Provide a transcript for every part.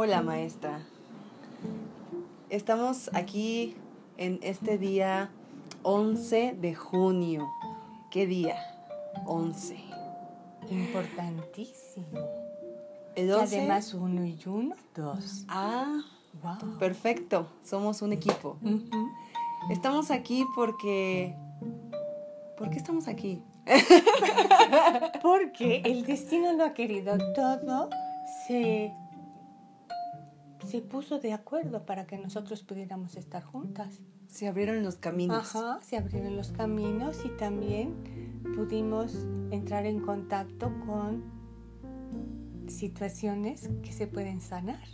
Hola maestra. Estamos aquí en este día 11 de junio. ¿Qué día? 11. Importantísimo. El Y 12. además uno y uno, dos. Ah, Wow. perfecto. Somos un equipo. Estamos aquí porque... ¿Por qué estamos aquí? Porque el destino lo ha querido todo, se, se puso de acuerdo para que nosotros pudiéramos estar juntas. Se abrieron los caminos. Ajá, se abrieron los caminos y también pudimos entrar en contacto con situaciones que se pueden sanar.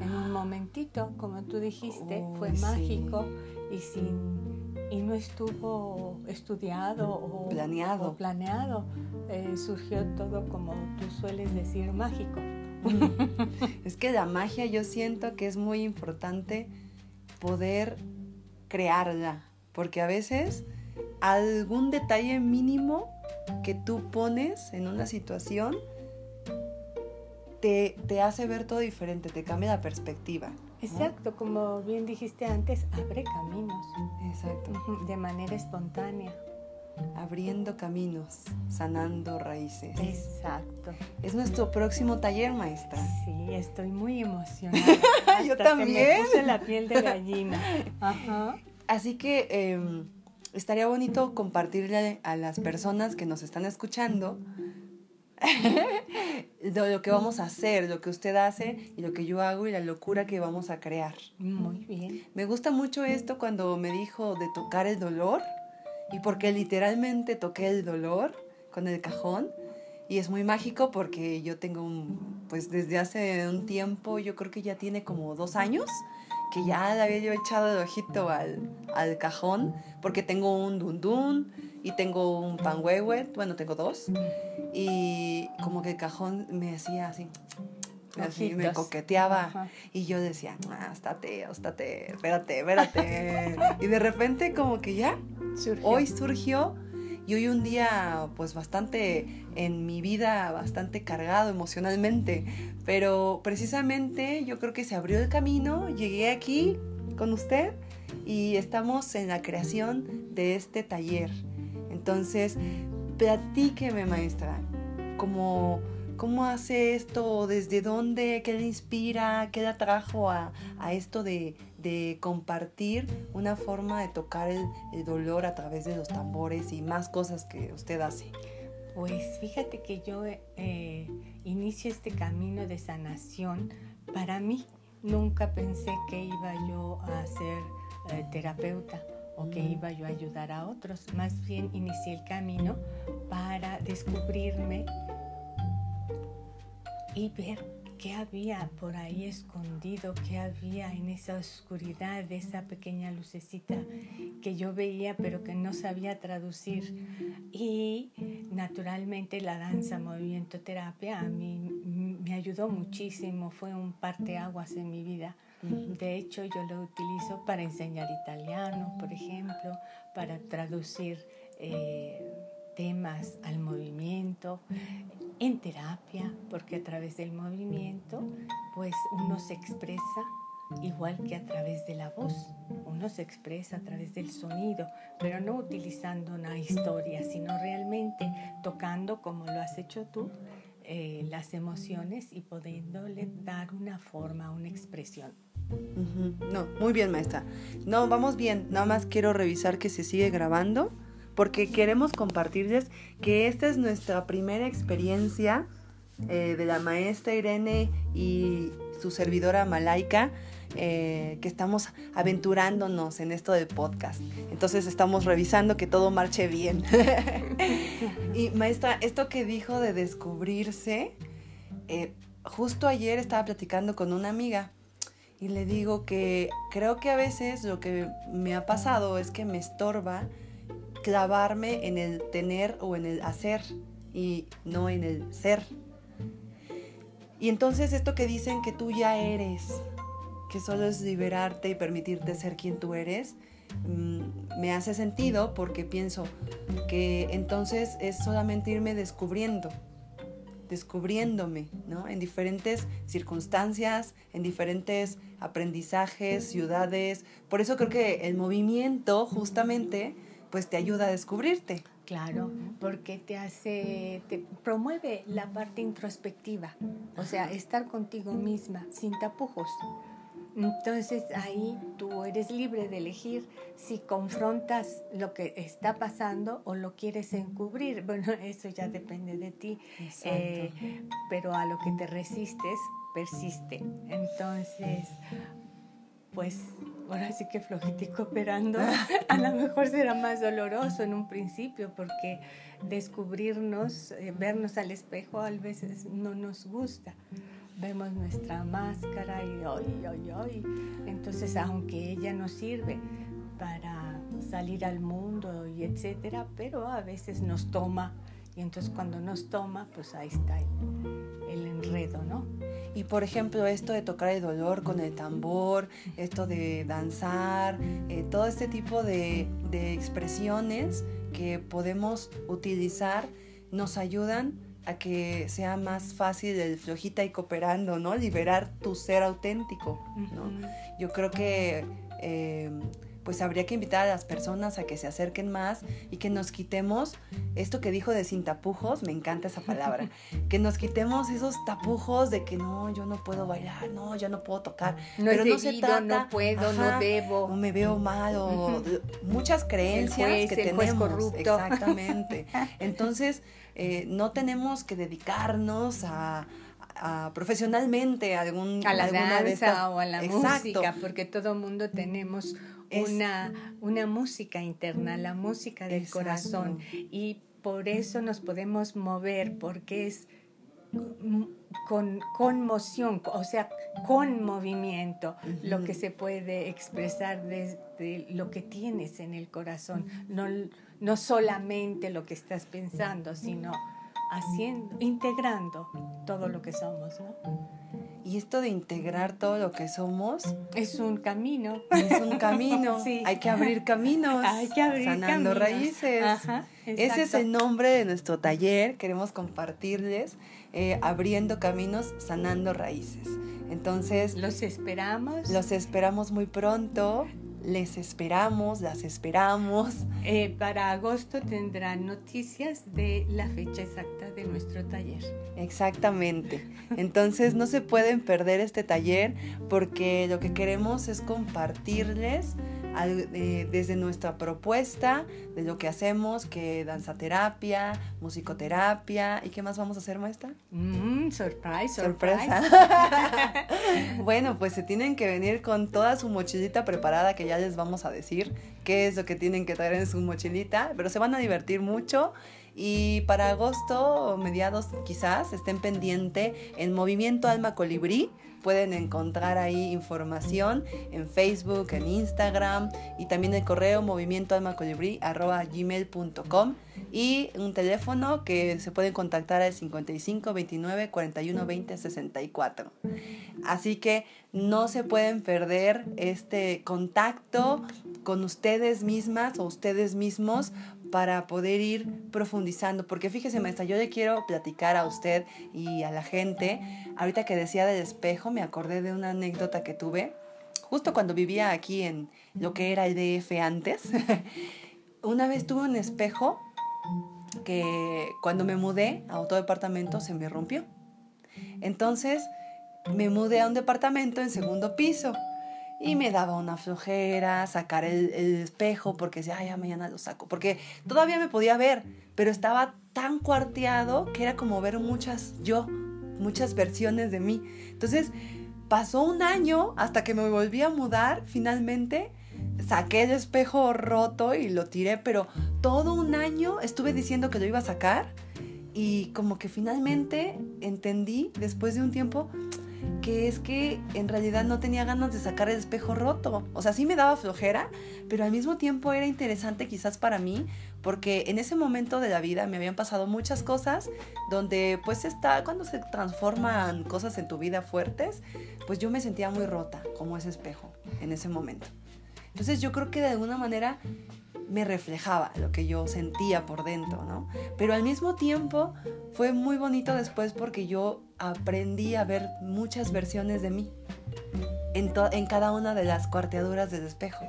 En un momentito, como tú dijiste, fue Uy, sí. mágico y sin y no estuvo estudiado o Planeado. o planeado. Eh, surgió todo como tú sueles decir mágico. Es que la magia yo siento que es muy importante poder crearla, porque a veces algún detalle mínimo que tú pones en una situación te, te hace ver todo diferente, te cambia la perspectiva. ¿no? Exacto, como bien dijiste antes, abre caminos. Exacto. De manera espontánea. Abriendo caminos, sanando raíces. Exacto. Es nuestro próximo taller, maestra. Sí, estoy muy emocionada. Yo también. Se me puso la piel de gallina. Ajá. Así que eh, estaría bonito compartirle a las personas que nos están escuchando lo que vamos a hacer, lo que usted hace y lo que yo hago y la locura que vamos a crear. Muy bien. Me gusta mucho esto cuando me dijo de tocar el dolor y porque literalmente toqué el dolor con el cajón y es muy mágico porque yo tengo un, pues desde hace un tiempo, yo creo que ya tiene como dos años, que ya le había yo echado el ojito al, al cajón porque tengo un dundun y tengo un pan bueno, tengo dos y como que el cajón me hacía así, así me coqueteaba Ajá. y yo decía, ah, estate, estate, espérate, espérate. y de repente como que ya, Hoy surgió y hoy un día pues bastante en mi vida, bastante cargado emocionalmente. Pero precisamente yo creo que se abrió el camino, llegué aquí con usted y estamos en la creación de este taller. Entonces, platíqueme maestra, ¿cómo, cómo hace esto? ¿Desde dónde? ¿Qué le inspira? ¿Qué le atrajo a, a esto de, de compartir una forma de tocar el, dolor a través de los tambores y más cosas que usted hace? Pues fíjate que yo eh, inicio este camino de sanación para mí. Nunca pensé que iba yo a ser eh, terapeuta o que iba yo a ayudar a otros. Más bien inicié el camino para descubrirme y ver qué había por ahí escondido, qué había en esa oscuridad, esa pequeña lucecita que yo veía pero que no sabía traducir. Y naturalmente la danza, movimiento, terapia a mí me ayudó muchísimo, fue un parteaguas en mi vida. De hecho, yo lo utilizo para enseñar italiano, por ejemplo, para traducir eh, temas al movimiento, en terapia, porque a través del movimiento, pues uno se expresa igual que a través de la voz. Uno se expresa a través del sonido, pero no utilizando una historia, sino realmente tocando como lo has hecho tú. eh, las emociones y pudiéndole dar una forma, una expresión. Ujú. No, muy bien, maestra. No, vamos bien. Nada más quiero revisar que se sigue grabando porque queremos compartirles que esta es nuestra primera experiencia eh, de la maestra Irene y su servidora Malaika, eh, que estamos aventurándonos en esto del podcast. Entonces estamos revisando que todo marche bien. y maestra, esto que dijo de descubrirse, eh, justo ayer estaba platicando con una amiga y le digo que creo que a veces lo que me ha pasado es que me estorba clavarme en el tener o en el hacer y no en el ser. Y entonces esto que dicen que tú ya eres, que solo es liberarte y permitirte ser quien tú eres, mm, me hace sentido porque pienso que entonces es solamente irme descubriendo, descubriéndome, ¿no? En diferentes circunstancias, en diferentes aprendizajes, ciudades. Por eso creo que el movimiento justamente pues te ayuda a descubrirte. Claro, porque te hace, te promueve la parte introspectiva, o sea, estar contigo misma, sin tapujos. Entonces ahí tú eres libre de elegir si confrontas lo que está pasando o lo quieres encubrir. Bueno, eso ya depende de ti, eh, pero a lo que te resistes, persiste. Entonces, pues ahora sí que flojitico operando, a lo mejor será más doloroso en un principio porque descubrirnos, eh, vernos al espejo a veces no nos gusta. Vemos nuestra máscara y ay, ay, ay. Entonces, aunque ella nos sirve para salir al mundo y etcétera, pero a veces nos toma y entonces cuando nos toma, pues ahí está el, enredo, ¿no? Y por ejemplo, esto de tocar el dolor con el tambor, esto de danzar, eh, todo este tipo de, de expresiones que podemos utilizar nos ayudan a que sea más fácil el flojita y cooperando, ¿no? Liberar tu ser auténtico, ¿no? Yo creo que eh, pues habría que invitar a las personas a que se acerquen más y que nos quitemos esto que dijo de sin tapujos, me encanta esa palabra, que nos quitemos esos tapujos de que no, yo no puedo bailar, no, yo no puedo tocar, no pero no se trata, no puedo, no debo, o me veo mal o muchas creencias que tenemos, corrupto. exactamente. Entonces, eh, no tenemos que dedicarnos a, profesionalmente a algún a la danza o a la música porque todo mundo tenemos una, una música interna, la música del corazón. Y por eso nos podemos mover, porque es con conmoción, o sea, con movimiento, lo que se puede expresar desde lo que tienes en el corazón, no, no solamente lo que estás pensando, sino haciendo, integrando todo lo que somos, ¿no? Y esto de integrar todo lo que somos es un camino. Es un camino. Hay que abrir caminos. Hay que abrir Sanando raíces. Ese es el nombre de nuestro taller. Queremos compartirles eh, abriendo caminos, sanando raíces. Entonces los esperamos. Los esperamos muy pronto les esperamos, las esperamos. Eh, para agosto tendrán noticias de la fecha exacta de nuestro taller. Exactamente. Entonces no se pueden perder este taller porque lo que queremos es compartirles desde nuestra propuesta de lo que hacemos, que danzaterapia, musicoterapia y qué más vamos a hacer, maestra. Mm, surprise, sorpresa. bueno, pues se tienen que venir con toda su mochilita preparada que ya les vamos a decir qué es lo que tienen que traer en su mochilita, pero se van a divertir mucho. Y para agosto, mediados quizás, estén pendiente en Movimiento Alma Colibrí Pueden encontrar ahí información en Facebook, en Instagram y también el correo gmail.com y un teléfono que se pueden contactar al 55 29 41 20 64. Así que no se pueden perder este contacto con ustedes mismas o ustedes mismos para poder ir profundizando. Porque fíjese, maestra, yo le quiero platicar a usted y a la gente. Ahorita que decía del espejo, me acordé de una anécdota que tuve justo cuando vivía aquí en lo que era el DF antes. una vez tuve un espejo que cuando me mudé a otro departamento se me rompió. Entonces me mudé a un departamento en segundo piso y me daba una flojera sacar el, espejo porque decía, ay, ya mañana lo saco. Porque todavía me podía ver, pero estaba tan cuarteado que era como ver muchas yo, muchas versiones de mí. Entonces pasó un año hasta que me volví a mudar finalmente. Saqué el espejo roto y lo tiré, pero todo un año estuve diciendo que lo iba a sacar y como que finalmente entendí después de un tiempo, que es que en realidad no tenía ganas de sacar el espejo roto. O sea, sí me daba flojera, pero al mismo tiempo era interesante quizás para mí, porque en ese momento de la vida me habían pasado muchas cosas donde pues está, cuando se transforman cosas en tu vida fuertes, pues yo me sentía muy rota como ese espejo en ese momento. Entonces yo creo que de alguna manera me reflejaba lo que yo sentía por dentro, ¿no? Pero al mismo tiempo fue muy bonito después porque yo aprendí a ver muchas versiones de mí en, cada una de las cuarteaduras del espejo.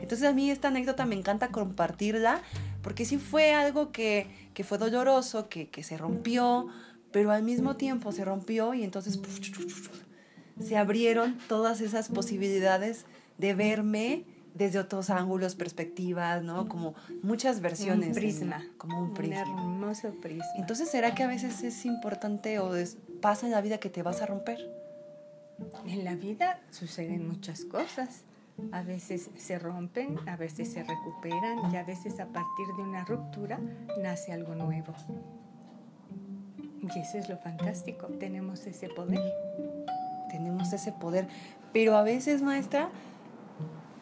Entonces a mí esta anécdota me encanta compartirla porque sí fue algo que, fue doloroso, que, se rompió, pero al mismo tiempo se rompió y entonces se abrieron todas esas posibilidades de verme desde otros ángulos, perspectivas, ¿no? Como muchas versiones. Un prisma. como un prisma. Un hermoso prisma. Entonces, ¿será que a veces es importante o pasa en la vida que te vas a romper? En la vida suceden muchas cosas. A veces se rompen, a veces se recuperan y a veces a partir de una ruptura nace algo nuevo. Y eso es lo fantástico, tenemos ese poder. Tenemos ese poder, pero a veces, maestra,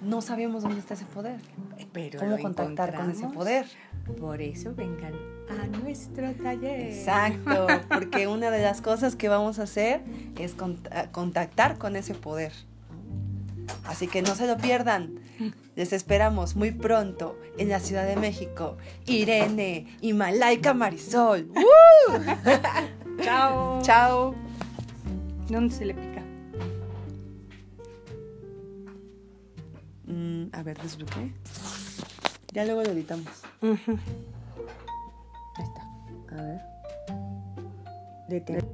no sabemos dónde está ese poder. Pero ¿Cómo contactar con ese poder? Por eso vengan a nuestro taller. Exacto, porque una de las cosas que vamos a hacer es contactar con ese poder. Así que no se lo pierdan. Les esperamos muy pronto en la Ciudad de México. Irene y Malaika Marisol. Chao. Chao. ¿Dónde se le a ver, desbloqueé. Ya luego lo editamos. Ahí está. A ver. Detén.